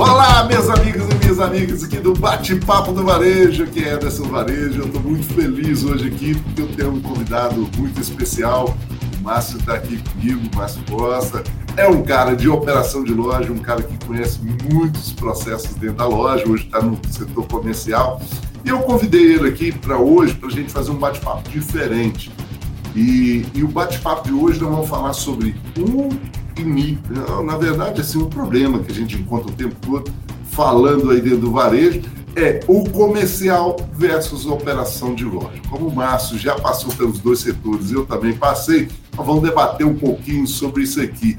Olá, meus amigos e minhas amigas aqui do Bate-Papo do Varejo, que é dessa Varejo. Eu estou muito feliz hoje aqui porque eu tenho um convidado muito especial. O Márcio está aqui comigo, o Márcio Costa. É um cara de operação de loja, um cara que conhece muitos processos dentro da loja, hoje está no setor comercial. E eu convidei ele aqui para hoje, para a gente fazer um bate-papo diferente. E, e o bate-papo de hoje nós vamos falar sobre um na verdade, assim, um problema que a gente encontra o tempo todo falando aí dentro do varejo é o comercial versus operação de loja. Como o Márcio já passou pelos dois setores, eu também passei, nós vamos debater um pouquinho sobre isso aqui.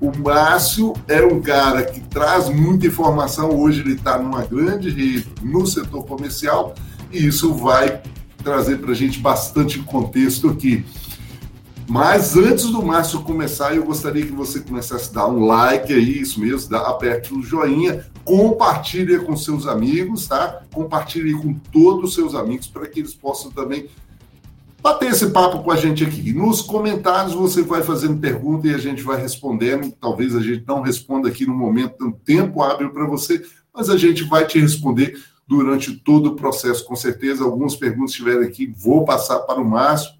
O Márcio é um cara que traz muita informação, hoje ele está numa grande rede no setor comercial e isso vai trazer para a gente bastante contexto aqui. Mas antes do Márcio começar, eu gostaria que você começasse a dar um like aí, isso mesmo, dá, aperte o joinha, compartilhe com seus amigos, tá? Compartilhe com todos os seus amigos para que eles possam também bater esse papo com a gente aqui. Nos comentários você vai fazendo pergunta e a gente vai respondendo. Talvez a gente não responda aqui no momento, um tempo hábil para você, mas a gente vai te responder durante todo o processo, com certeza. Algumas perguntas estiverem aqui, vou passar para o Márcio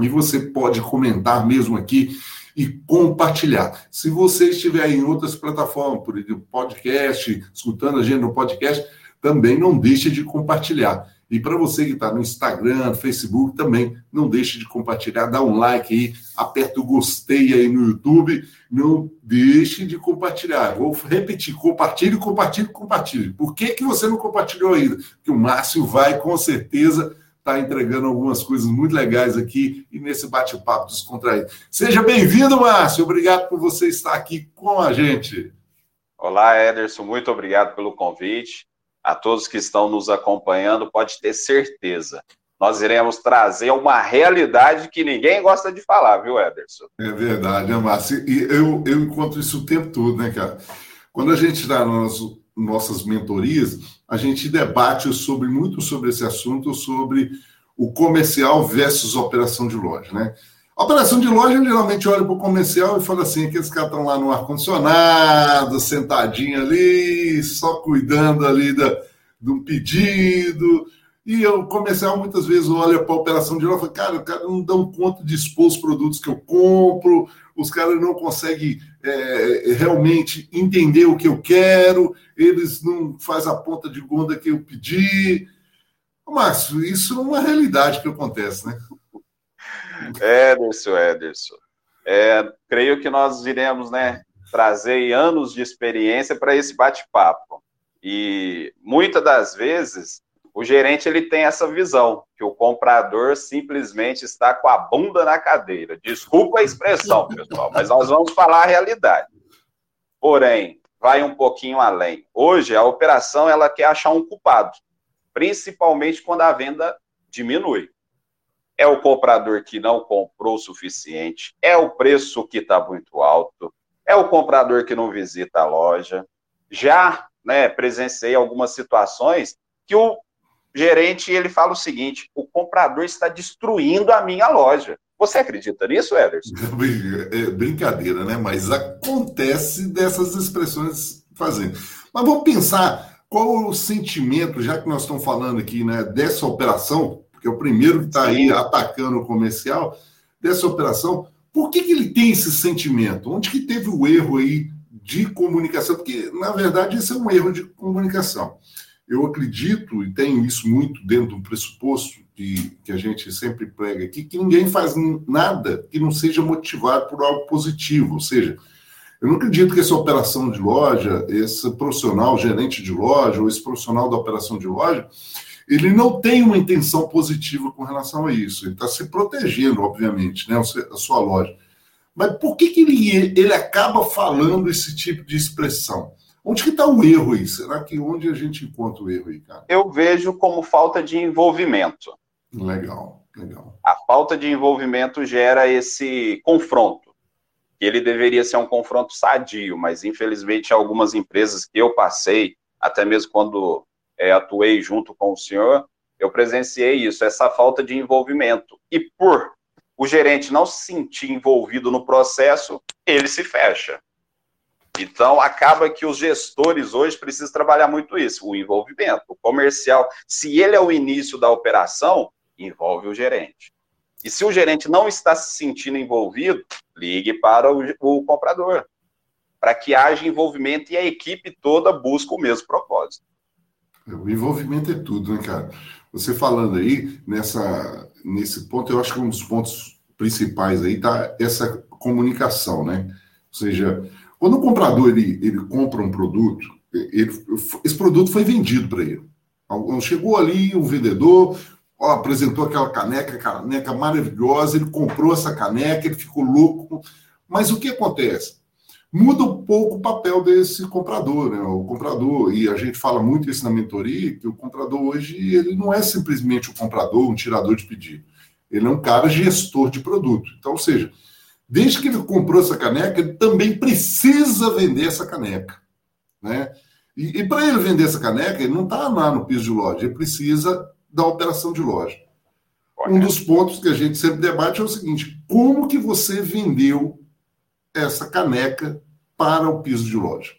e você pode comentar mesmo aqui e compartilhar. Se você estiver em outras plataformas, por exemplo, podcast, escutando a gente no podcast, também não deixe de compartilhar. E para você que está no Instagram, Facebook, também não deixe de compartilhar, dá um like aí, aperta o gostei aí no YouTube, não deixe de compartilhar. Vou repetir, compartilhe, compartilhe, compartilhe. Por que, que você não compartilhou ainda? Porque o Márcio vai com certeza está entregando algumas coisas muito legais aqui e nesse bate-papo descontraído. Seja bem-vindo, Márcio. Obrigado por você estar aqui com a gente. Olá, Ederson. Muito obrigado pelo convite. A todos que estão nos acompanhando, pode ter certeza. Nós iremos trazer uma realidade que ninguém gosta de falar, viu, Ederson? É verdade, né, Márcio? E eu, eu encontro isso o tempo todo, né, cara? Quando a gente no nosso nossas mentorias, a gente debate sobre muito sobre esse assunto, sobre o comercial versus operação de loja, né? Operação de loja, geralmente olha para o comercial e fala assim, aqueles caras estão lá no ar-condicionado, sentadinho ali, só cuidando ali da, de um pedido, e o comercial muitas vezes olha para a operação de loja e fala, cara, o cara não dão conta de expor os produtos que eu compro, os caras não conseguem é, realmente entender o que eu quero, eles não fazem a ponta de gonda que eu pedi. Márcio, isso é uma realidade que acontece, né? Ederson, Ederson. É, creio que nós iremos né, trazer anos de experiência para esse bate-papo. E muitas das vezes o gerente ele tem essa visão, que o comprador simplesmente está com a bunda na cadeira. Desculpa a expressão, pessoal, mas nós vamos falar a realidade. Porém, vai um pouquinho além. Hoje, a operação ela quer achar um culpado, principalmente quando a venda diminui. É o comprador que não comprou o suficiente, é o preço que está muito alto, é o comprador que não visita a loja. Já né, presenciei algumas situações que o gerente ele fala o seguinte: o comprador está destruindo a minha loja. Você acredita nisso, Ederson? É brincadeira, né? Mas acontece dessas expressões fazendo. Mas vamos pensar qual o sentimento, já que nós estamos falando aqui, né, dessa operação, porque é o primeiro que está aí atacando o comercial, dessa operação, por que, que ele tem esse sentimento? Onde que teve o erro aí de comunicação? Porque, na verdade, esse é um erro de comunicação eu acredito, e tenho isso muito dentro do pressuposto que, que a gente sempre prega aqui, que ninguém faz nada que não seja motivado por algo positivo. Ou seja, eu não acredito que essa operação de loja, esse profissional, gerente de loja, ou esse profissional da operação de loja, ele não tem uma intenção positiva com relação a isso. Ele está se protegendo, obviamente, né, a sua loja. Mas por que, que ele, ele acaba falando esse tipo de expressão? Onde que está o erro aí? Será que onde a gente encontra o erro aí, cara? Eu vejo como falta de envolvimento. Legal, legal. A falta de envolvimento gera esse confronto. Ele deveria ser um confronto sadio, mas infelizmente algumas empresas que eu passei, até mesmo quando é, atuei junto com o senhor, eu presenciei isso, essa falta de envolvimento. E por o gerente não se sentir envolvido no processo, ele se fecha. Então, acaba que os gestores hoje precisam trabalhar muito isso, o envolvimento. O comercial, se ele é o início da operação, envolve o gerente. E se o gerente não está se sentindo envolvido, ligue para o, o comprador, para que haja envolvimento e a equipe toda busque o mesmo propósito. O envolvimento é tudo, né, cara? Você falando aí, nessa, nesse ponto, eu acho que um dos pontos principais aí tá essa comunicação, né? Ou seja, quando o comprador ele, ele compra um produto, ele, esse produto foi vendido para ele. Chegou ali um vendedor, ó, apresentou aquela caneca, caneca maravilhosa, ele comprou essa caneca, ele ficou louco. Mas o que acontece? Muda um pouco o papel desse comprador, né? O comprador, e a gente fala muito isso na mentoria, que o comprador hoje ele não é simplesmente o comprador, um tirador de pedido. Ele é um cara gestor de produto. Então, ou seja, Desde que ele comprou essa caneca, ele também precisa vender essa caneca. Né? E, e para ele vender essa caneca, ele não está lá no piso de loja, ele precisa da operação de loja. Um dos pontos que a gente sempre debate é o seguinte: como que você vendeu essa caneca para o piso de loja?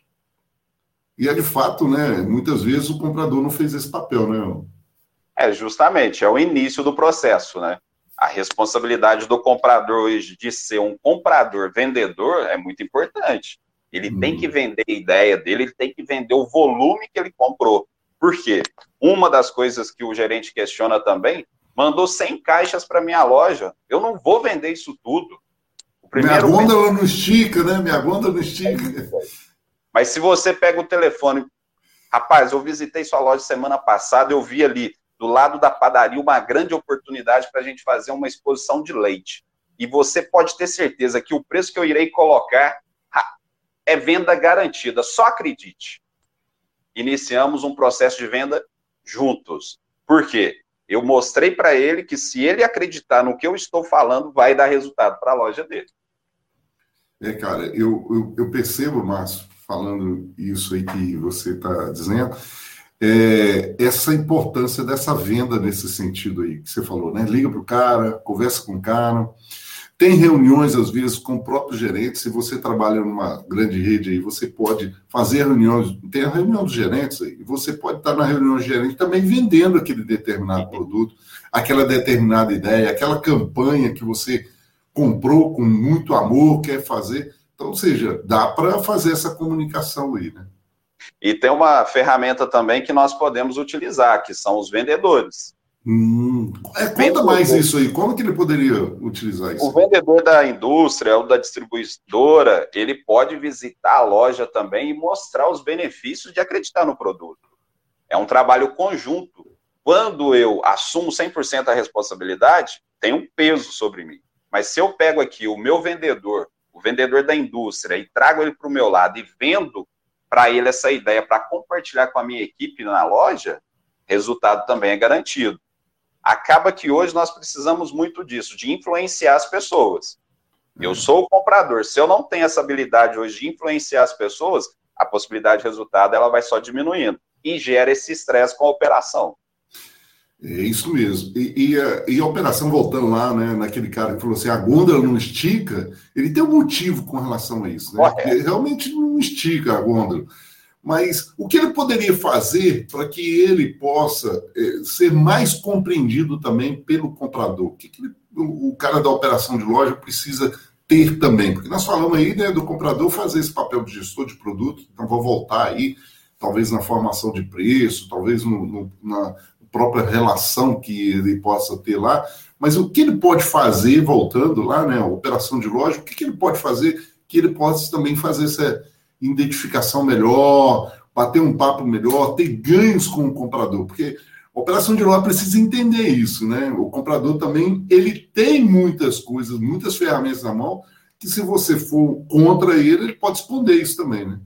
E é de fato, né? Muitas vezes o comprador não fez esse papel, né? É, justamente, é o início do processo, né? A responsabilidade do comprador hoje de ser um comprador vendedor é muito importante. Ele uhum. tem que vender a ideia dele, ele tem que vender o volume que ele comprou. Por quê? Uma das coisas que o gerente questiona também, mandou 100 caixas para minha loja. Eu não vou vender isso tudo. minha gôndola não estica, né? Minha gôndola não estica. Mas se você pega o telefone, rapaz, eu visitei sua loja semana passada, eu vi ali do lado da padaria, uma grande oportunidade para a gente fazer uma exposição de leite. E você pode ter certeza que o preço que eu irei colocar é venda garantida. Só acredite. Iniciamos um processo de venda juntos. Por quê? Eu mostrei para ele que se ele acreditar no que eu estou falando, vai dar resultado para a loja dele. É, cara, eu, eu, eu percebo, Márcio, falando isso aí que você está dizendo, é, essa importância dessa venda nesse sentido aí que você falou, né? Liga para o cara, conversa com o cara. Tem reuniões, às vezes, com o próprio gerente. Se você trabalha numa grande rede aí, você pode fazer reuniões. Tem a reunião dos gerentes aí. Você pode estar na reunião do gerente também vendendo aquele determinado produto, aquela determinada ideia, aquela campanha que você comprou com muito amor, quer fazer. Então, ou seja, dá para fazer essa comunicação aí, né? E tem uma ferramenta também que nós podemos utilizar, que são os vendedores. Hum, é, conta mais isso aí, como que ele poderia utilizar isso? O vendedor da indústria ou da distribuidora, ele pode visitar a loja também e mostrar os benefícios de acreditar no produto. É um trabalho conjunto. Quando eu assumo 100% a responsabilidade, tem um peso sobre mim. Mas se eu pego aqui o meu vendedor, o vendedor da indústria, e trago ele para o meu lado e vendo para ele essa ideia para compartilhar com a minha equipe na loja, resultado também é garantido. Acaba que hoje nós precisamos muito disso, de influenciar as pessoas. Eu sou o comprador. Se eu não tenho essa habilidade hoje de influenciar as pessoas, a possibilidade de resultado ela vai só diminuindo e gera esse estresse com a operação. É isso mesmo. E, e, a, e, a, operação, voltando lá, né, naquele cara que falou assim, a gôndola não estica, ele tem um motivo com relação a isso, né? realmente não estica a gôndola. Mas o que ele poderia fazer para que ele possa é, ser mais compreendido também pelo comprador? O que, que ele, o, o, cara da operação de loja precisa ter também? Porque nós falamos aí né, do comprador fazer esse papel de gestor de produto, então vou voltar aí, talvez na formação de preço, talvez no, no, na, própria relação que ele possa ter lá, mas o que ele pode fazer, voltando lá, né, operação de loja, o que, que ele pode fazer que ele possa também fazer essa identificação melhor, bater um papo melhor, ter ganhos com o comprador, porque a operação de loja precisa entender isso, né? O comprador também, ele tem muitas coisas, muitas ferramentas na mão, que se você for contra ele, ele pode esconder isso também, né?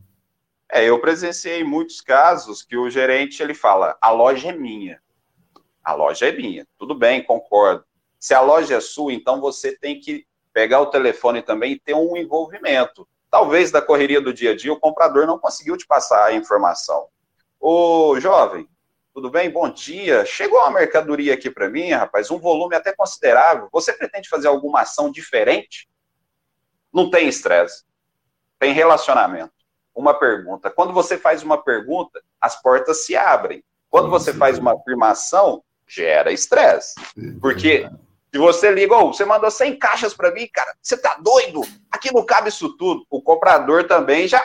É, eu presenciei muitos casos que o gerente ele fala: a loja é minha. A loja é minha. Tudo bem, concordo. Se a loja é sua, então você tem que pegar o telefone também e ter um envolvimento. Talvez da correria do dia a dia o comprador não conseguiu te passar a informação. Ô, jovem, tudo bem? Bom dia. Chegou uma mercadoria aqui para mim, rapaz, um volume até considerável. Você pretende fazer alguma ação diferente? Não tem estresse. Tem relacionamento. uma pergunta. Quando você faz uma pergunta, as portas se abrem. Quando você faz uma afirmação, gera estresse. Porque se você liga, oh, você mandou 100 caixas para mim, cara, você tá doido? Aqui não cabe isso tudo. O comprador também já.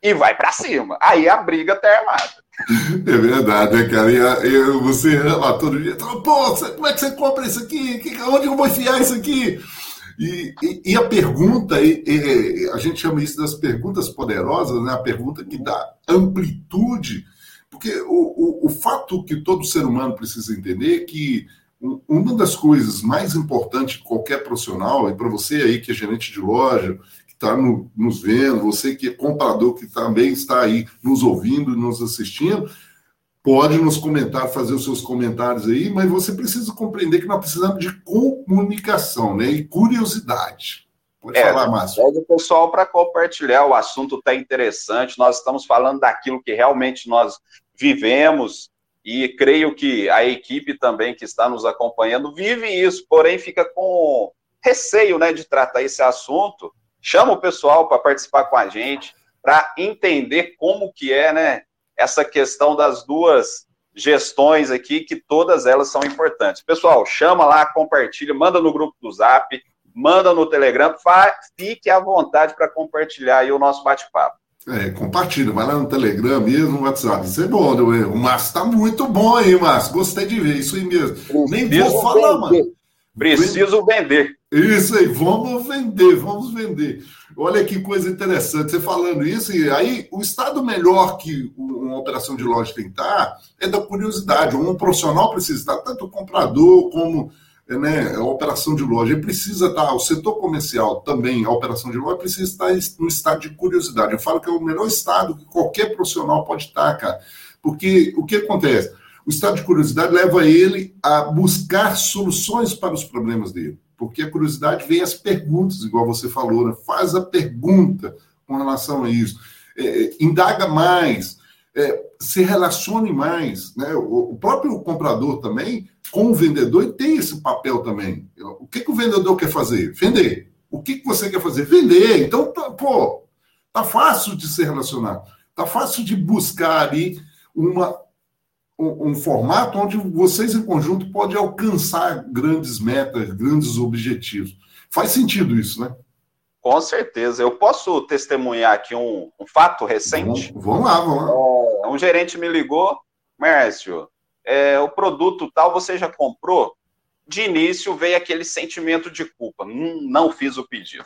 E vai para cima. Aí a briga tá armada. É verdade, né, cara? E, e você ama todo dia. Pô, como é que você compra isso aqui? Onde eu vou enfiar isso aqui? E, e, e, a pergunta, e, a gente chama isso das perguntas poderosas, né? a pergunta que dá amplitude, porque o, o, o fato que todo ser humano precisa entender é que uma das coisas mais importantes de qualquer profissional, e para você aí que é gerente de loja, que está no, nos vendo, você que é comprador, que também está aí nos ouvindo nos assistindo, pode nos comentar, fazer os seus comentários aí, mas você precisa compreender que nós precisamos de comunicação né, e curiosidade. Pode é, falar, Márcio. Pede o pessoal para compartilhar, o assunto está interessante, nós estamos falando daquilo que realmente nós vivemos, e creio que a equipe também que está nos acompanhando vive isso, porém fica com receio né, de tratar esse assunto. Chama o pessoal para participar com a gente, para entender como que é né, essa questão das duas gestões aqui, que todas elas são importantes. Pessoal, chama lá, compartilha, manda no grupo do Zap, manda no Telegram, fique à vontade para compartilhar aí o nosso bate-papo. É, compartilha, vai lá no Telegram mesmo, no WhatsApp. Isso é bom, né? o Márcio tá muito bom aí, Márcio. Gostei de ver, isso aí mesmo. Preciso Nem vou falar, mano. Preciso vender. Isso aí, vamos vender, vamos vender. Olha que coisa interessante, você falando isso, e aí o estado melhor que uma operação de loja tem que estar é da curiosidade. Um profissional precisa estar, tanto o comprador como né, a operação de loja. Ele precisa estar, o setor comercial também, a operação de loja, precisa estar no estado de curiosidade. Eu falo que é o melhor estado que qualquer profissional pode estar, cara. Porque o que acontece? O estado de curiosidade leva ele a buscar soluções para os problemas dele. Porque a curiosidade vem as perguntas, igual você falou, né? faz a pergunta com relação a isso. É, indaga mais, é, se relacione mais. Né? O, o, próprio comprador também com o vendedor e tem esse papel também. O que, que o vendedor quer fazer? Vender. O que, que você quer fazer? Vender. Então, tá, pô, tá fácil de se relacionar. Tá fácil de buscar ali uma, um, um, formato onde vocês em conjunto podem alcançar grandes metas, grandes objetivos. Faz sentido isso, né? Com certeza. Eu posso testemunhar aqui um, um fato recente? Vamos, vamos lá, vamos lá. É, um gerente me ligou, Mércio, é, o produto tal você já comprou? De início veio aquele sentimento de culpa, não, não fiz o pedido.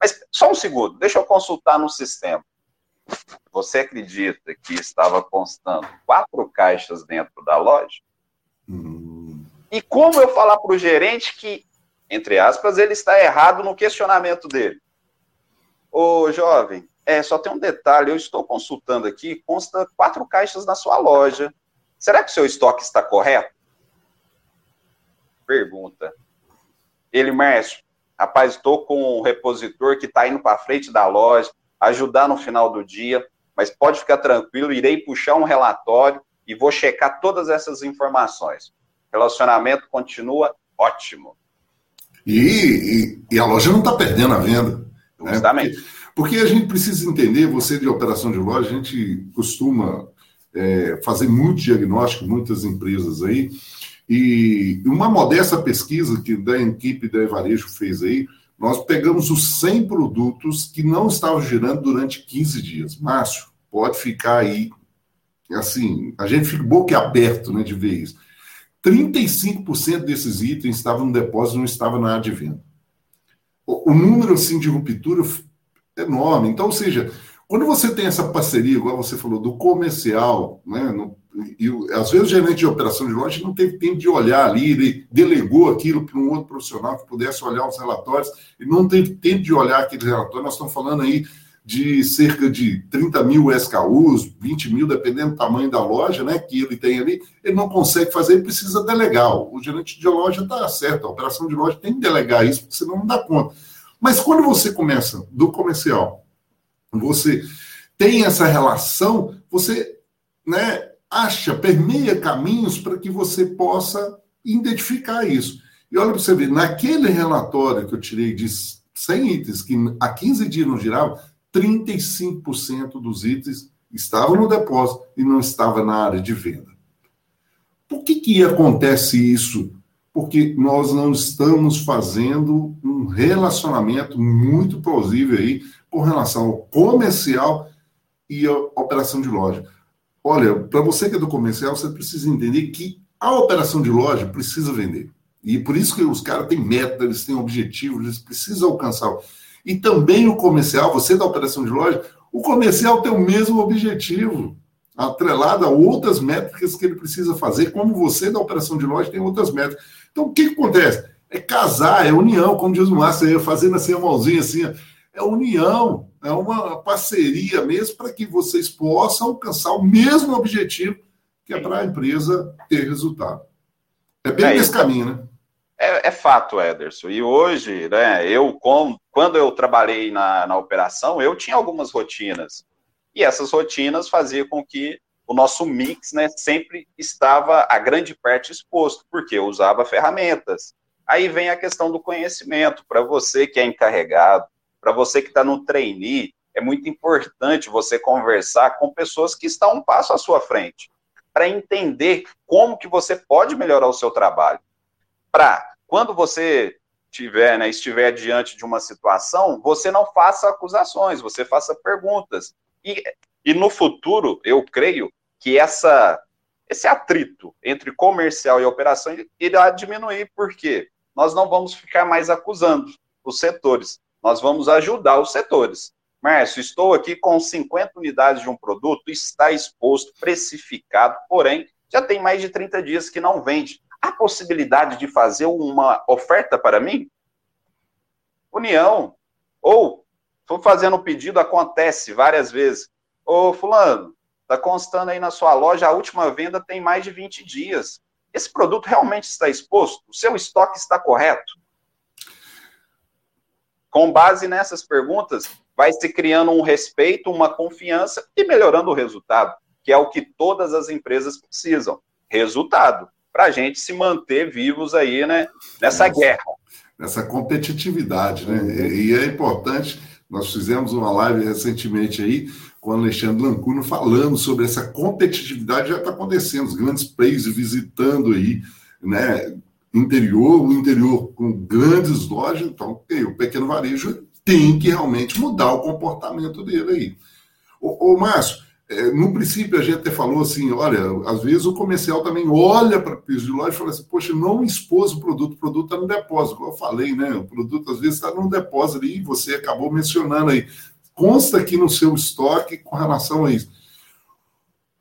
Mas só um segundo, deixa eu consultar no sistema. Você acredita que estava constando quatro caixas dentro da loja? Hum. E como eu falar para o gerente que, entre aspas, ele está errado no questionamento dele? Ô, jovem, é, só tem um detalhe, eu estou consultando aqui, consta quatro caixas na sua loja. Será que o seu estoque está correto? Pergunta. Ele, Márcio, rapaz, estou com um repositor que está indo para frente da loja, ajudar no final do dia, mas pode ficar tranquilo, irei puxar um relatório e vou checar todas essas informações. Relacionamento continua ótimo. E, e, e a loja não está perdendo a venda. Né? Justamente. Né? Porque, porque a gente precisa entender, você de operação de loja, a gente costuma é, fazer muito diagnóstico, muitas empresas aí, e uma modesta pesquisa que da equipe da Evarejo fez aí, nós pegamos os 100 produtos que não estavam girando durante 15 dias. Márcio, pode ficar aí, assim, a gente fica boquiaberto né, de ver isso. 35% desses itens estavam no depósito, não estava na área de venda. O, o número, assim, de ruptura é enorme. Então, ou seja, quando você tem essa parceria, igual você falou, do comercial, né? No, e às vezes o gerente de operação de loja não teve tempo de olhar ali, ele delegou aquilo para um outro profissional que pudesse olhar os relatórios, e não teve tempo de olhar aquele relatório. Nós estamos falando aí de cerca de 30 mil SKUs, 20 mil, dependendo do tamanho da loja, né, que ele tem ali, ele não consegue fazer, ele precisa delegar. O gerente de loja está certo, a operação de loja tem que delegar isso, porque senão não dá conta. Mas quando você começa do comercial você tem essa relação, você né, acha, permeia caminhos para que você possa identificar isso. E olha para você ver, naquele relatório que eu tirei de 100 itens, que há 15 dias não girava, 35% dos itens estavam no depósito e não estava na área de venda. Por que, que acontece isso? Porque nós não estamos fazendo um relacionamento muito plausível aí com relação ao comercial e a operação de loja. Olha, para você que é do comercial, você precisa entender que a operação de loja precisa vender. E por isso que os caras têm meta, eles têm objetivos, eles precisam alcançar. E também o comercial, você da operação de loja, o comercial tem o mesmo objetivo, atrelado a outras métricas que ele precisa fazer, como você da operação de loja tem outras métricas. Então, o que, que acontece? É casar, é união, como diz o Márcio, fazendo assim a mãozinha assim, é união, é uma parceria mesmo para que vocês possam alcançar o mesmo objetivo, que é para a empresa ter resultado. É bem é nesse caminho, né? É, é, fato, Ederson. E hoje, né, eu, com, quando eu trabalhei na, na operação, eu tinha algumas rotinas. E essas rotinas faziam com que o nosso mix né, sempre estava a grande parte exposto, porque eu usava ferramentas. Aí vem a questão do conhecimento. Para você que é encarregado, para você que está no trainee, é muito importante você conversar com pessoas que estão um passo à sua frente, para entender como que você pode melhorar o seu trabalho. Para quando você tiver, né, estiver diante de uma situação, você não faça acusações, você faça perguntas. E, e no futuro, eu creio que essa, esse atrito entre comercial e operação irá diminuir, porque nós não vamos ficar mais acusando os setores, nós vamos ajudar os setores. Márcio, estou aqui com 50 unidades de um produto, está exposto, precificado, porém, já tem mais de 30 dias que não vende há possibilidade de fazer uma oferta para mim? União. Ou, estou fazendo um pedido, acontece várias vezes. Ô, fulano, está constando aí na sua loja, a última venda tem mais de 20 dias. Esse produto realmente está exposto? O seu estoque está correto? Com base nessas perguntas, vai se criando um respeito, uma confiança e melhorando o resultado, que é o que todas as empresas precisam. Resultado para a gente se manter vivos aí, né, nessa guerra. Nessa competitividade, né? E é importante, nós fizemos uma live recentemente aí com o Alexandre Lancuno falando sobre essa competitividade já está acontecendo, os grandes players visitando aí, né, interior, o interior com grandes lojas, então o pequeno varejo tem que realmente mudar o comportamento dele aí. Ô, ô Márcio, é, no princípio, a gente até falou assim: olha, às vezes o comercial também olha para o piso de loja e fala assim: poxa, não expôs o produto, o produto está no depósito. Como eu falei, né? O produto às vezes está no depósito ali você acabou mencionando aí. Consta aqui no seu estoque com relação a isso.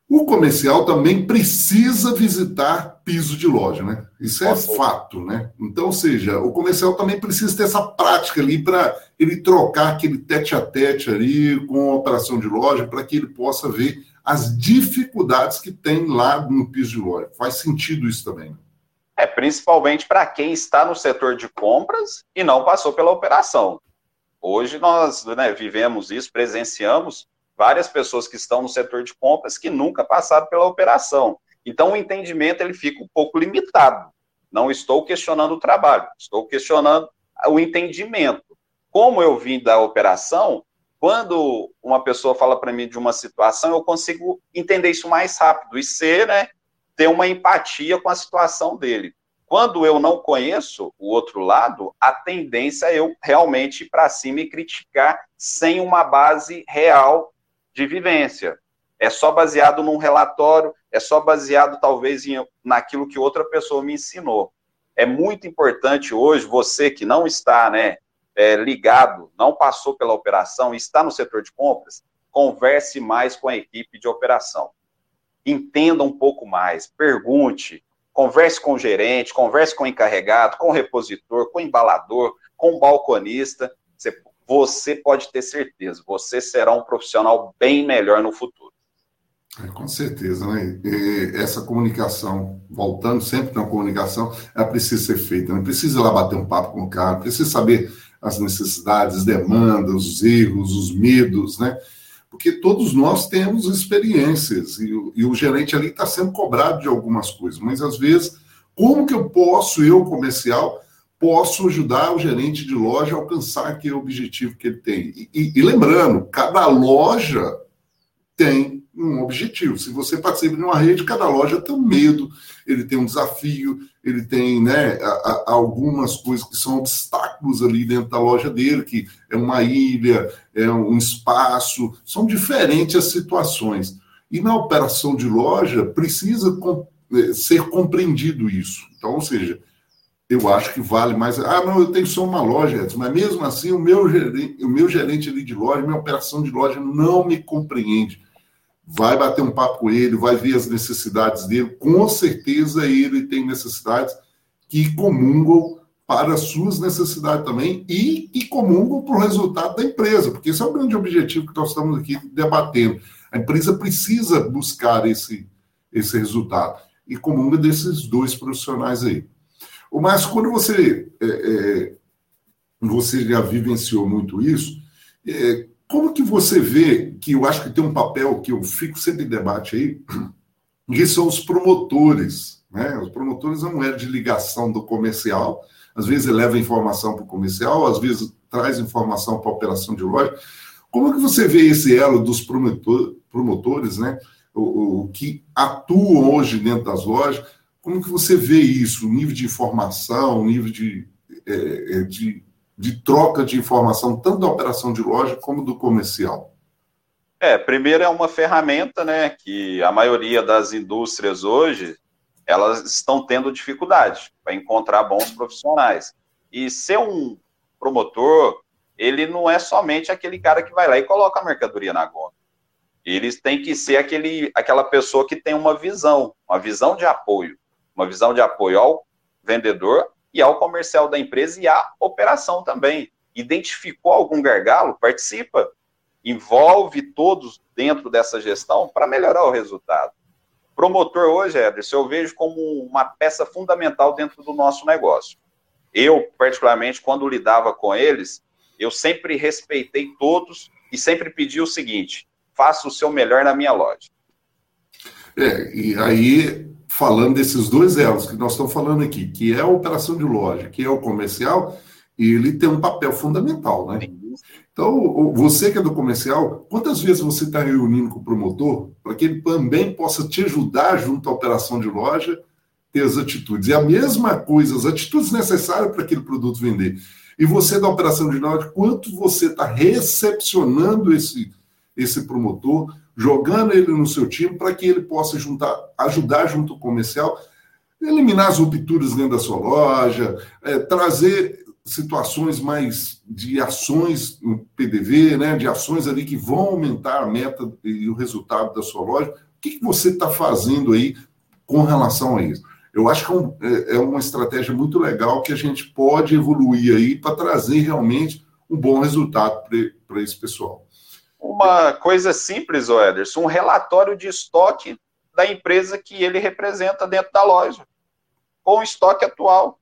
O comercial também precisa visitar piso de loja, né? Isso é fato, né? Então, ou seja, o comercial também precisa ter essa prática ali para ele trocar aquele tete a tete ali com a operação de loja, para que ele possa ver as dificuldades que tem lá no piso de loja. Faz sentido isso também. Né? É, principalmente para quem está no setor de compras e não passou pela operação. Hoje nós né, vivemos isso, presenciamos várias pessoas que estão no setor de compras que nunca passaram pela operação. Então, o entendimento ele fica um pouco limitado. Não estou questionando o trabalho, estou questionando o entendimento. Como eu vim da operação, quando uma pessoa fala para mim de uma situação, eu consigo entender isso mais rápido e ser, né, ter uma empatia com a situação dele. Quando eu não conheço o outro lado, a tendência é eu realmente ir para cima e criticar sem uma base real de vivência. É só baseado num relatório, é só baseado talvez em, naquilo que outra pessoa me ensinou. É muito importante hoje você que não está, né, é, ligado, não passou pela operação está no setor de compras, converse mais com a equipe de operação. Entenda um pouco mais, pergunte, converse com o gerente, converse com o encarregado, com o repositor, com o embalador, com o balconista. Você pode ter certeza, você será um profissional bem melhor no futuro. É, com certeza, né? E essa comunicação, voltando sempre na comunicação, ela precisa ser feita, né? Precisa ir lá bater um papo com o cara, precisa saber as necessidades, as demandas, os erros, os medos, né? Porque todos nós temos experiências e o, e o gerente ali está sendo cobrado de algumas coisas, mas às vezes, como que eu posso, eu comercial, posso ajudar o gerente de loja a alcançar aquele objetivo que ele tem. E, e, e lembrando, cada loja tem um objetivo. Se você participa de uma rede, cada loja tem um medo, ele tem um desafio, ele tem né, a, a, algumas coisas que são obstáculos ali dentro da loja dele, que é uma ilha, é um espaço, são diferentes as situações. E na operação de loja precisa com, é, ser compreendido isso. Então, ou seja, eu acho que vale mais. Ah, não, eu tenho só uma loja, mas mesmo assim o meu gerente, o meu gerente ali de loja, minha operação de loja não me compreende vai bater um papo com ele, vai ver as necessidades dele. Com certeza ele tem necessidades que comungam para as suas necessidades também e que comungam para o resultado da empresa, porque esse é o grande objetivo que nós estamos aqui debatendo. A empresa precisa buscar esse, esse resultado e comunga desses dois profissionais aí. Mas quando você, é, é, você já vivenciou muito isso, é, como que você vê, que eu acho que tem um papel que eu fico sempre em debate aí, que são os promotores. Né? Os promotores é um elo de ligação do comercial, às vezes leva informação para o comercial, às vezes traz informação para a operação de loja. Como que você vê esse elo dos promotor, promotores, né? O, o, que atuam hoje dentro das lojas? Como que você vê isso? O nível de informação, o nível de, é, de de troca de informação, tanto da operação de loja como do comercial? É, primeiro é uma ferramenta, né, que a maioria das indústrias hoje, elas estão tendo dificuldade para encontrar bons profissionais. E ser um promotor, ele não é somente aquele cara que vai lá e coloca a mercadoria na gôndola. Eles têm que ser aquele, aquela pessoa que tem uma visão, uma visão de apoio, uma visão de apoio ao vendedor e ao comercial da empresa e à operação também. Identificou algum gargalo? Participa. Envolve todos dentro dessa gestão para melhorar o resultado. Promotor hoje, Ederson, eu vejo como uma peça fundamental dentro do nosso negócio. Eu, particularmente, quando lidava com eles, eu sempre respeitei todos e sempre pedi o seguinte: faça o seu melhor na minha loja. É, e aí falando desses dois elos que nós estamos falando aqui, que é a operação de loja, que é o comercial, ele tem um papel fundamental, né? Então, você que é do comercial, quantas vezes você está reunindo com o promotor para que ele também possa te ajudar junto à operação de loja, ter as atitudes? E a mesma coisa, as atitudes necessárias para aquele produto vender. E você da operação de loja, quanto você está recepcionando esse, esse promotor, jogando ele no seu time para que ele possa juntar, ajudar junto ao comercial, eliminar as rupturas dentro da sua loja, é, trazer situações mais de ações no PDV, né, de ações ali que vão aumentar a meta e o resultado da sua loja. O que, que você está fazendo aí com relação a isso? Eu acho que é, um, é, é uma estratégia muito legal que a gente pode evoluir aí para trazer realmente um bom resultado para esse pessoal uma coisa simples, o Ederson, um relatório de estoque da empresa que ele representa dentro da loja, com o estoque atual.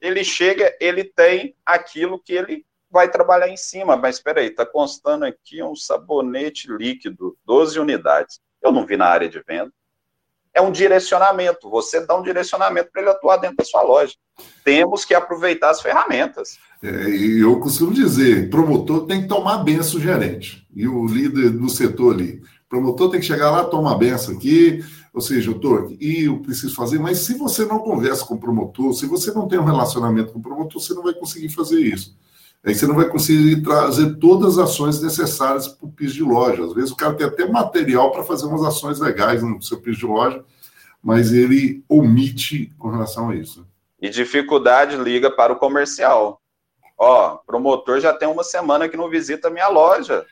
Ele chega, ele tem aquilo que ele vai trabalhar em cima, mas espera aí, está constando aqui um sabonete líquido, 12 unidades. Eu não vi na área de venda. É um direcionamento, você dá um direcionamento para ele atuar dentro da sua loja. Temos que aproveitar as ferramentas. É, eu costumo dizer, promotor tem que tomar benção gerente. E o líder do setor ali. Promotor tem que chegar lá, tomar benção aqui, ou seja, eu e eu preciso fazer, mas se você não conversa com o promotor, se você não tem um relacionamento com o promotor, você não vai conseguir fazer isso. Aí você não vai conseguir trazer todas as ações necessárias para o piso de loja. Às vezes o cara tem até material para fazer umas ações legais no seu piso de loja, mas ele omite com relação a isso. E dificuldade liga para o comercial. Ó, promotor já tem uma semana que não visita a minha loja.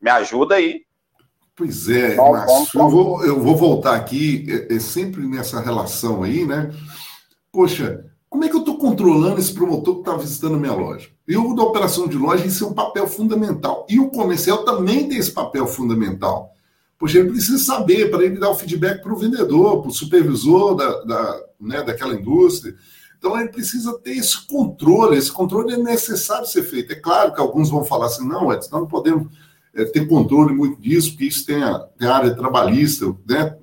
Me ajuda aí. Pois é, Márcio, eu vou, eu vou voltar aqui, é, é, sempre nessa relação aí, né? Poxa, como é que eu estou controlando esse promotor que está visitando a minha loja? Eu, da operação de loja, isso é um papel fundamental. E o comercial também tem esse papel fundamental. Poxa, ele precisa saber para ele dar o feedback para o vendedor, para o supervisor da, da, né, daquela indústria. Então ele precisa ter esse controle, esse controle é necessário ser feito. É claro que alguns vão falar assim, não, Edson, não podemos é, ter controle muito disso, porque isso tem a, tem a área trabalhista, né?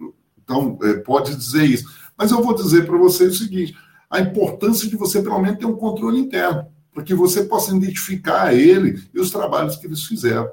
Então, é, pode dizer isso. Mas eu vou dizer para vocês o seguinte: a importância de você, pelo menos, ter um controle interno, para que você possa identificar ele e os trabalhos que eles fizeram.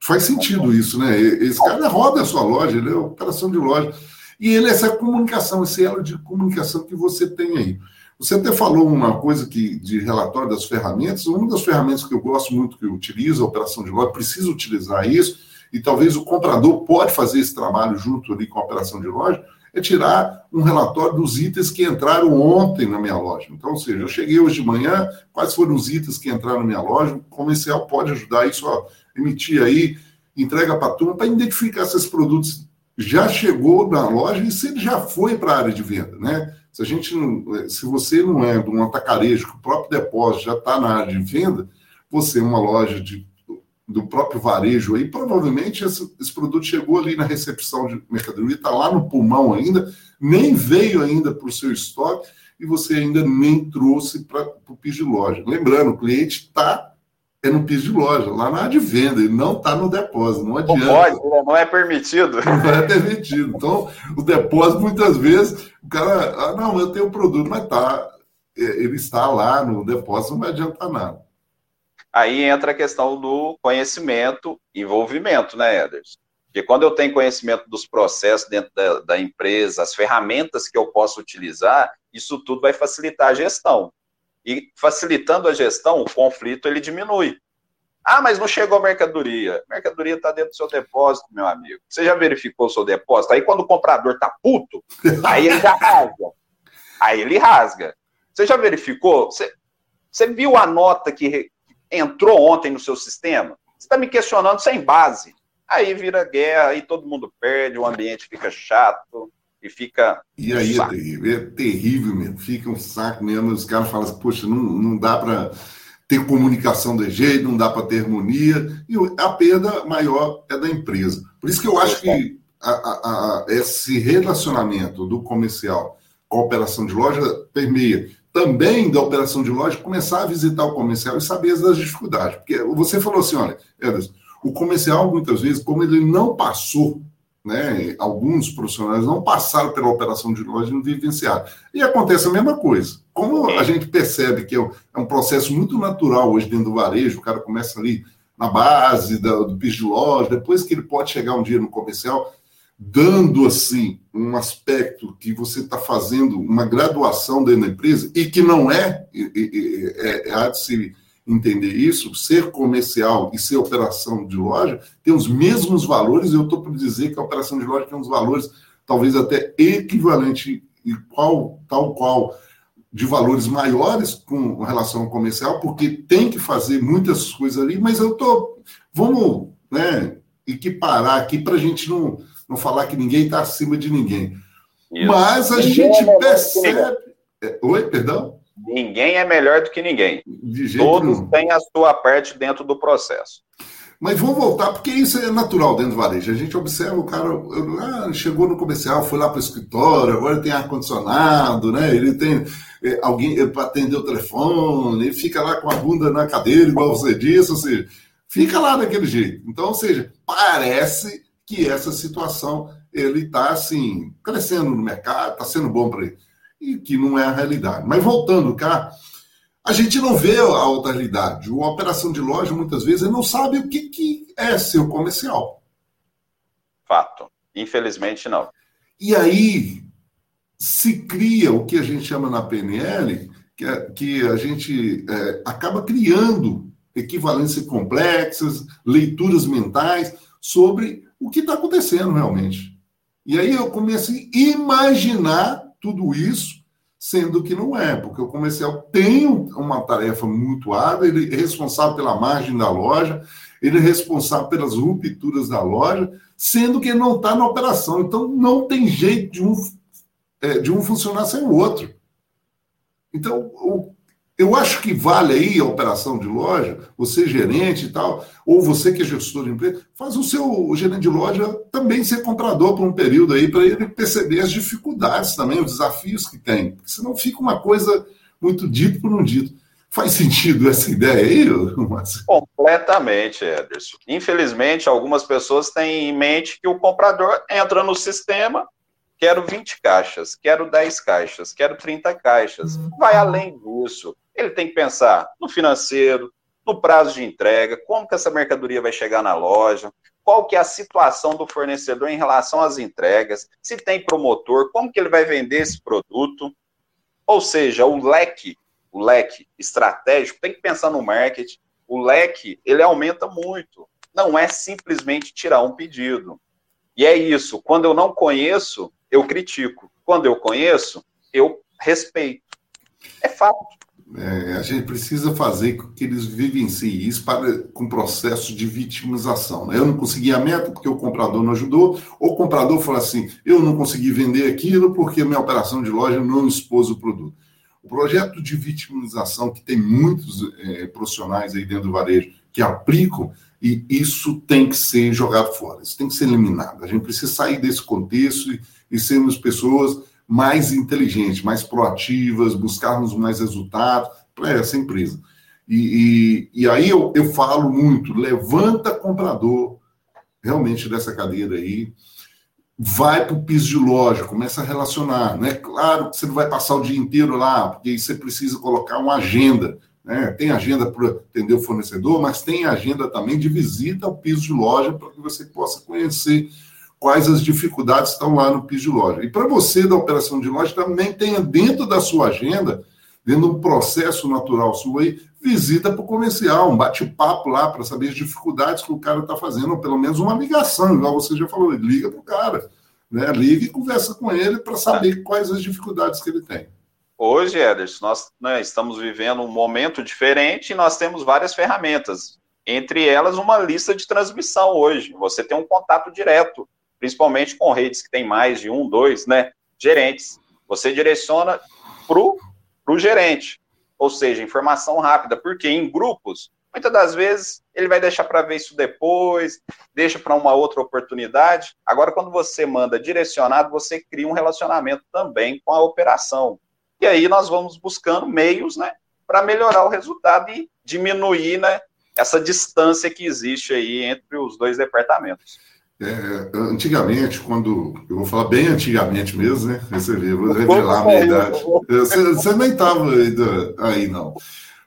Faz sentido isso, né? Esse cara roda a sua loja, ele é operação de loja. E ele essa comunicação, esse elo de comunicação que você tem aí. Você até falou uma coisa que de relatório das ferramentas. Uma das ferramentas que eu gosto muito que eu utilizo, a operação de loja, precisa utilizar isso, e talvez o comprador pode fazer esse trabalho junto ali com a operação de loja, é tirar um relatório dos itens que entraram ontem na minha loja. Então, ou seja, eu cheguei hoje de manhã, quais foram os itens que entraram na minha loja, o comercial pode ajudar isso a emitir aí, entrega para a turma, para identificar se esses produtos já chegou na loja e se ele já foi para a área de venda, né? Se a gente não, se você não é de um atacarejo, que o próprio depósito já está na área de venda, você é uma loja de, do próprio varejo aí, provavelmente esse, esse produto chegou ali na recepção de mercadoria, está lá no pulmão ainda, nem veio ainda para o seu estoque e você ainda nem trouxe para o piso de loja. Lembrando, o cliente está é no piso de loja, lá na área de venda, ele não está no depósito, não adianta. Não pode, né? não é permitido. Não é permitido. Então, o depósito, muitas vezes, o cara, ah, não, eu tenho o produto, mas tá, é, ele está lá no depósito, não vai adiantar nada. Aí entra a questão do conhecimento, envolvimento, né, Ederson? Porque quando eu tenho conhecimento dos processos dentro da, da empresa, as ferramentas que eu posso utilizar, isso tudo vai facilitar a gestão. E facilitando a gestão, o conflito ele diminui. Ah, mas não chegou a mercadoria. A mercadoria está dentro do seu depósito, meu amigo. Você já verificou o seu depósito? Aí quando o comprador está puto, aí ele já rasga. Aí ele rasga. Você já verificou? Você, você viu a nota que entrou ontem no seu sistema? Você está me questionando sem base. Aí vira guerra, aí todo mundo perde, o ambiente fica chato e fica. E aí é terrível, é terrível mesmo, fica um saco mesmo. Os caras falam assim, poxa, não, não dá para ter comunicação de jeito, não dá para ter harmonia, e a perda maior é da empresa. Por isso que eu acho que a, a, a, esse relacionamento do comercial com a operação de loja permeia também da operação de loja começar a visitar o comercial e saber as dificuldades. Porque você falou assim, olha, o comercial, muitas vezes, como ele não passou né? Alguns profissionais não passaram pela operação de loja e não vivenciaram. E acontece a mesma coisa. Como a gente percebe que é um é processo muito natural hoje dentro do varejo, o cara começa ali na base do piso de loja, depois que ele pode chegar um dia no comercial, dando assim um aspecto que você está fazendo uma graduação dentro da empresa e que não é, é, é, é de se entender isso, ser comercial e ser operação de loja tem os mesmos valores. Eu estou para dizer que a operação de loja tem uns valores talvez até equivalente e qual, tal qual de valores maiores com relação ao comercial, porque tem que fazer muitas coisas ali, mas eu tô vamos né, equiparar aqui para a gente não, não falar que ninguém está acima de ninguém. Isso. Mas a ninguém gente é percebe. É, oi, perdão? Ninguém é melhor do que ninguém. Todos nenhum. têm a sua parte dentro do processo. Mas vamos voltar, porque isso é natural dentro do varejo. A gente observa o cara, ah, chegou no comercial, foi lá para o escritório, agora tem ar-condicionado, né? Ele tem é, alguém para atender o telefone, ele fica lá com a bunda na cadeira, igual você disse, ou seja, fica lá daquele jeito. Então, ou seja, parece que essa situação ele está assim, crescendo no mercado, está sendo bom para ele e que não é a realidade. Mas voltando cá, a gente não vê a outra realidade. Uma operação de loja, muitas vezes, não sabe o que, que é seu comercial. Fato. Infelizmente, não. E aí se cria o que a gente chama na PNL, que, é, que a gente é, acaba criando equivalências complexas, leituras mentais sobre o que está acontecendo realmente. E aí eu começo a imaginar tudo isso, sendo que não é, porque o comercial tem uma tarefa muito árdua, ele é responsável pela margem da loja, ele é responsável pelas rupturas da loja, sendo que ele não está na operação. Então, não tem jeito de um, é, de um funcionar sem o outro. Então, o, eu acho que vale aí a operação de loja, você gerente e tal, ou você que é gestor de empresa, faz o seu o gerente de loja também ser comprador por um período aí, para ele perceber as dificuldades também, os desafios que tem. Porque senão fica uma coisa muito dito por não dito. Faz sentido essa ideia aí, Márcio? Completamente, Ederson. Infelizmente, algumas pessoas têm em mente que o comprador entra no sistema, quero 20 caixas, quero 10 caixas, quero 30 caixas. Uhum. Vai além disso. Ele tem que pensar no financeiro, no prazo de entrega, como que essa mercadoria vai chegar na loja, qual que é a situação do fornecedor em relação às entregas, se tem promotor, como que ele vai vender esse produto. Ou seja, o leque, o leque estratégico, tem que pensar no marketing. O leque, ele aumenta muito. Não é simplesmente tirar um pedido. E é isso. Quando eu não conheço, eu critico. Quando eu conheço, eu respeito. É fato. É, a gente precisa fazer com que eles vivenciem isso para, com processo de vitimização. Né? Eu não consegui a meta porque o comprador não ajudou, ou o comprador falou assim: eu não consegui vender aquilo porque minha operação de loja não expôs o produto. O projeto de vitimização, que tem muitos é, profissionais aí dentro do varejo que aplicam, e isso tem que ser jogado fora, isso tem que ser eliminado. A gente precisa sair desse contexto e, e sermos pessoas mais inteligentes, mais proativas, buscarmos mais resultados para essa empresa. E, e, e aí eu, eu falo muito: levanta comprador realmente dessa cadeira aí, vai para o piso de loja, começa a relacionar. Né? Claro que você não vai passar o dia inteiro lá, porque aí você precisa colocar uma agenda. Né? Tem agenda para atender o fornecedor, mas tem agenda também de visita ao piso de loja para que você possa conhecer quais as dificuldades estão lá no piso de loja. E para você da operação de loja, também tenha dentro da sua agenda, dentro de um processo natural seu aí, visita para o comercial, um bate-papo lá para saber as dificuldades que o cara está fazendo, ou pelo menos uma ligação, igual você já falou, liga para o cara. Né? Liga e conversa com ele para saber quais as dificuldades que ele tem. Hoje, Ederson, nós né, estamos vivendo um momento diferente e nós temos várias ferramentas. Entre elas, uma lista de transmissão hoje. Você tem um contato direto principalmente com redes que tem mais de um, dois, né, gerentes. Você direciona para o gerente, ou seja, informação rápida, porque em grupos, muitas das vezes ele vai deixar para ver isso depois, deixa para uma outra oportunidade. Agora, quando você manda direcionado, você cria um relacionamento também com a operação. E aí nós vamos buscando meios, né, para melhorar o resultado e diminuir, né, essa distância que existe aí entre os dois departamentos. É, antigamente, quando. Eu vou falar bem antigamente mesmo, né? Você vê, vou revelar a minha idade. Você, você nem estava aí, não.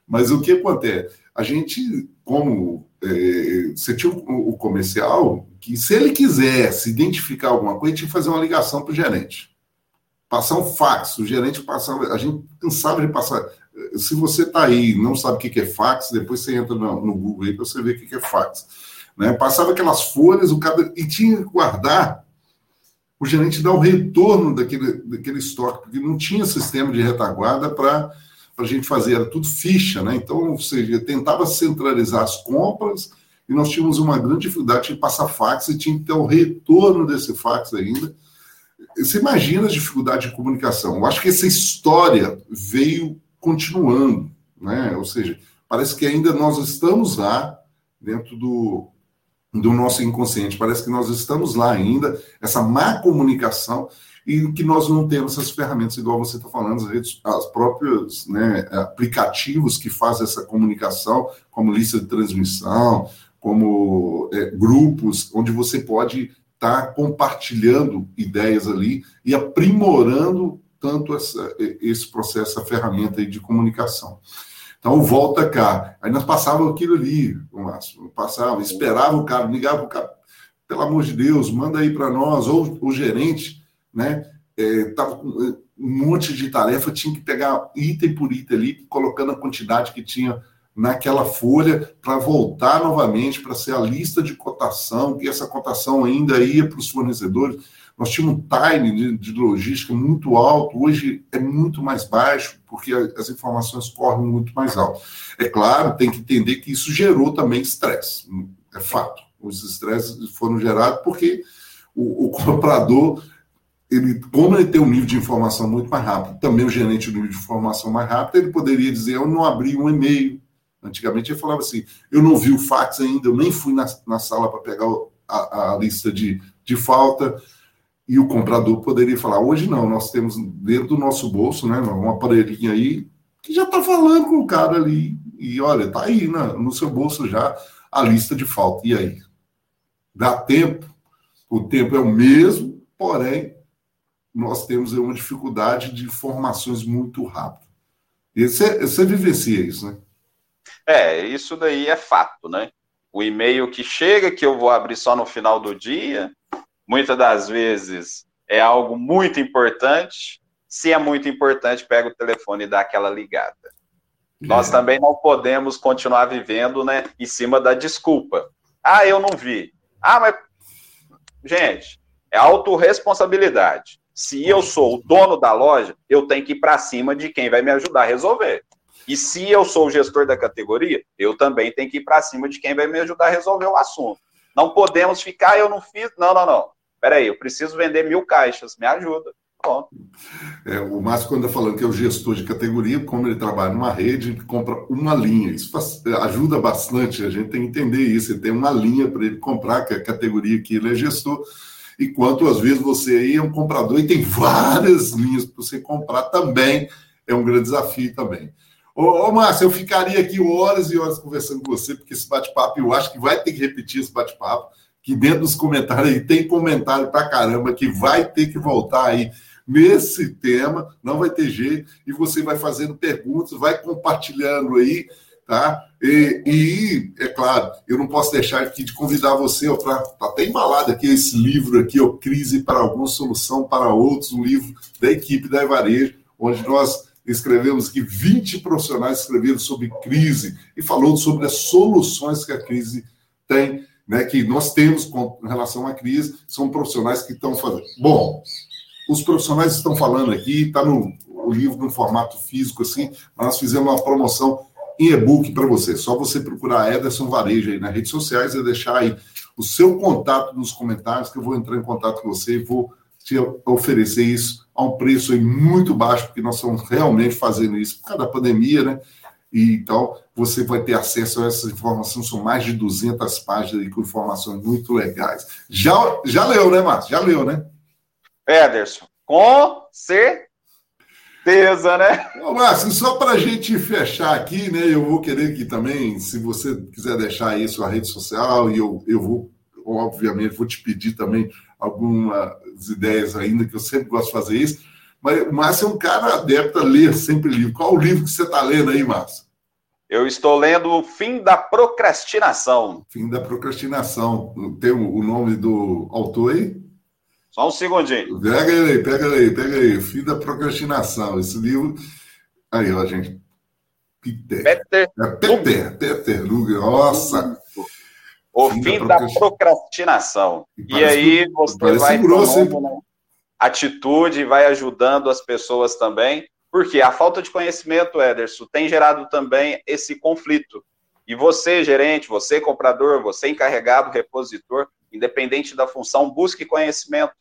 Mas o que acontece? A gente, como. É, você tinha o, comercial, que se ele quisesse identificar alguma coisa, tinha que fazer uma ligação para o gerente. Passar um fax. O gerente passava. A gente cansava de passar. Se você está aí não sabe o que é fax, depois você entra no, no Google aí para você ver o que é fax né? Passava aquelas folhas, o cara e tinha que guardar. O gerente dar o retorno daquele, daquele estoque, porque não tinha sistema de retaguarda para a gente fazer, era tudo ficha, né? Então, ou seja, tentava centralizar as compras e nós tínhamos uma grande dificuldade de passar fax e tinha que ter o retorno desse fax ainda. Você imagina a dificuldade de comunicação. Eu acho que essa história veio continuando, né? Ou seja, parece que ainda nós estamos lá dentro do, do nosso inconsciente. Parece que nós estamos lá ainda, essa má comunicação, e que nós não temos essas ferramentas, igual você está falando, as, redes, as próprios né, aplicativos que fazem essa comunicação, como lista de transmissão, como é, grupos, onde você pode estar tá compartilhando ideias ali e aprimorando tanto essa, esse processo, essa ferramenta de comunicação. Então, volta cá. Aí nós passávamos aquilo ali, Márcio. Passava, esperava o cara, ligava o cara, pelo amor de Deus, manda aí para nós, ou o gerente, né? É, tava com um monte de tarefa, tinha que pegar item por item ali, colocando a quantidade que tinha naquela folha para voltar novamente para ser a lista de cotação, que essa cotação ainda ia para os fornecedores. Nós tínhamos um time de, de, logística muito alto, hoje é muito mais baixo, porque as informações correm muito mais alto. É claro, tem que entender que isso gerou também estresse, é fato. Os estresses foram gerados porque o, o comprador, ele, como ele tem um nível de informação muito mais rápido, também o gerente um nível de informação mais rápido, ele poderia dizer: Eu não abri um e-mail. Antigamente ele falava assim: Eu não vi o fax ainda, eu nem fui na, na sala para pegar a, a lista de, de falta e o comprador poderia falar, hoje não, nós temos dentro do nosso bolso, né, um aparelhinho aí que já está falando com o cara ali, e olha, tá aí né, no seu bolso já a lista de falta. E aí? Dá tempo? O tempo é o mesmo, porém, nós temos uma dificuldade de informações muito rápido. Você, você vivencia isso, né? É, isso daí é fato, né? O e-mail que chega, que eu vou abrir só no final do dia, muitas das vezes é algo muito importante. Se é muito importante, pega o telefone e dá aquela ligada. É. Nós também não podemos continuar vivendo né, em cima da desculpa. Ah, eu não vi. Ah, mas. Gente, é autorresponsabilidade. Se eu sou o dono da loja, eu tenho que ir para cima de quem vai me ajudar a resolver. E se eu sou o gestor da categoria, eu também tenho que ir para cima de quem vai me ajudar a resolver o assunto. Não podemos ficar, eu não fiz. Não, não, não. Peraí, eu preciso vender mil caixas, me ajuda. Pronto. É, o Márcio, quando está falando que é o gestor de categoria, como ele trabalha numa rede, ele compra uma linha. Isso faz, ajuda bastante, a gente tem que entender isso. Ele tem uma linha para ele comprar, que é a categoria que ele é gestor. Enquanto às vezes você aí é um comprador e tem várias linhas para você comprar também, é um grande desafio também. Ô, ô Márcio, eu ficaria aqui horas e horas conversando com você, porque esse bate-papo, eu acho que vai ter que repetir esse bate-papo, que dentro dos comentários tem comentário pra caramba, que vai ter que voltar aí nesse tema, não vai ter jeito, e você vai fazendo perguntas, vai compartilhando aí, tá? E, e é claro, eu não posso deixar aqui de convidar você para tá até embalado aqui esse livro aqui, ó, Crise para alguns, Solução para Outros, um livro da equipe da Evarejo, onde nós escrevemos que 20 profissionais escreveram sobre crise e falou sobre as soluções que a crise tem, né, que nós temos com relação à crise, são profissionais que estão fazendo. Bom, os profissionais estão falando aqui, está no o livro no formato físico, assim, mas nós fizemos uma promoção em e-book para você. Só você procurar Ederson Varejo aí nas redes sociais e deixar aí o seu contato nos comentários, que eu vou entrar em contato com você e vou te oferecer isso a um preço muito baixo, porque nós estamos realmente fazendo isso por causa da pandemia, né? E, então, você vai ter acesso a essas informações, são mais de 200 páginas com informações muito legais. Já, já leu, né, Márcio? Já leu, né? Ederson, com certeza, né? Ô, Márcio, só para a gente fechar aqui, né, eu vou querer que também, se você quiser deixar aí sua rede social, e eu, eu vou, obviamente, vou te pedir também algumas ideias ainda, que eu sempre gosto de fazer isso. Mas o Márcio é um cara adepto a ler sempre livro. Qual o livro que você está lendo aí, Márcio? Eu estou lendo O Fim da Procrastinação. Fim da Procrastinação. Tem o nome do autor aí? Só um segundinho. Pega ele aí, pega ele aí, pega aí. Fim da Procrastinação. Esse livro. Aí, ó, gente. Peter. Peter. É, Peter, Peter Luger. Nossa. O fim, fim da, procrastinação. E, e aí você vai tomando né, atitude, vai ajudando as pessoas também, porque a falta de conhecimento, Ederson, tem gerado também esse conflito. E você, gerente, você, comprador, você, encarregado, repositor, independente da função, busque conhecimento.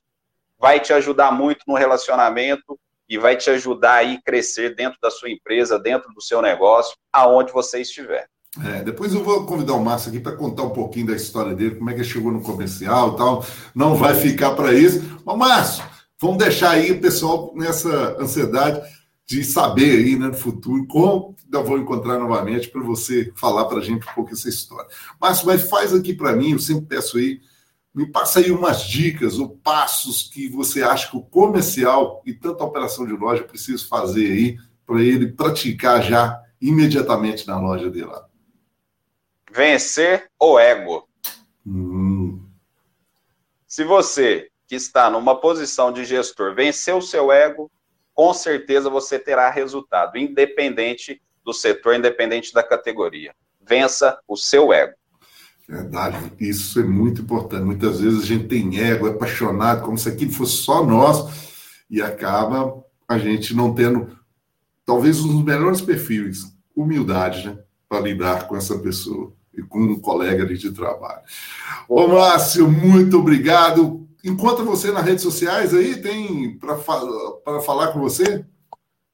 Vai te ajudar muito no relacionamento e vai te ajudar a crescer dentro da sua empresa, dentro do seu negócio, aonde você estiver. É, depois eu vou convidar o Márcio aqui para contar um pouquinho da história dele, como é que ele chegou no comercial e tal. Não vai ficar para isso. Mas, Márcio, vamos deixar aí o pessoal nessa ansiedade de saber aí, né, no futuro, como eu vou encontrar novamente para você falar para a gente um pouco essa história. Márcio, mas faz aqui para mim, eu sempre peço aí, me passa aí umas dicas ou passos que você acha que o comercial e tanto a operação de loja precisa fazer aí para ele praticar já imediatamente na loja dele lá vencer o ego. Hum. Se você que está numa posição de gestor vencer o seu ego, com certeza você terá resultado, independente do setor, independente da categoria. Vença o seu ego. Verdade, isso é muito importante. Muitas vezes a gente tem ego, é apaixonado, como se aquilo fosse só nós, e acaba a gente não tendo, talvez, um dos melhores perfis, humildade, né, para lidar com essa pessoa e com um colega ali de trabalho. Ô, Márcio, muito obrigado. Encontra você nas redes sociais aí? Tem para fa falar com você?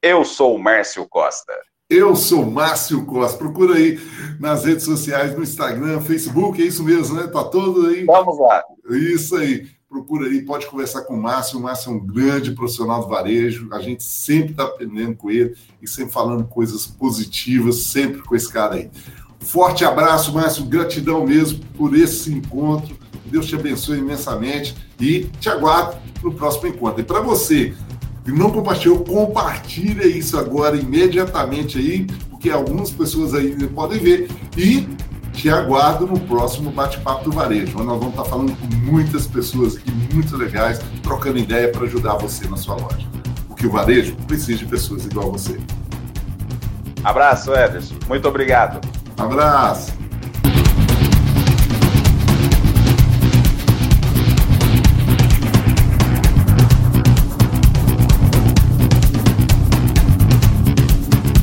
Eu sou o Márcio Costa. Eu sou Márcio Costa. Procura aí nas redes sociais, no Instagram, Facebook, é isso mesmo, né? Tá todo aí. Vamos lá. Isso aí. Procura aí, pode conversar com o Márcio. O Márcio é um grande profissional do varejo. A gente sempre está aprendendo com ele e sempre falando coisas positivas, sempre com esse cara aí. Forte abraço, Márcio. Gratidão mesmo por esse encontro. Deus te abençoe imensamente e te aguardo no próximo encontro. E para você que não compartilhou, compartilha isso agora imediatamente aí, porque algumas pessoas aí podem ver. E te aguardo no próximo bate-papo do varejo, onde nós vamos estar falando com muitas pessoas aqui muito legais, trocando ideia para ajudar você na sua loja. Porque o varejo precisa de pessoas igual a você. Abraço, Ederson. Muito obrigado. Abraço.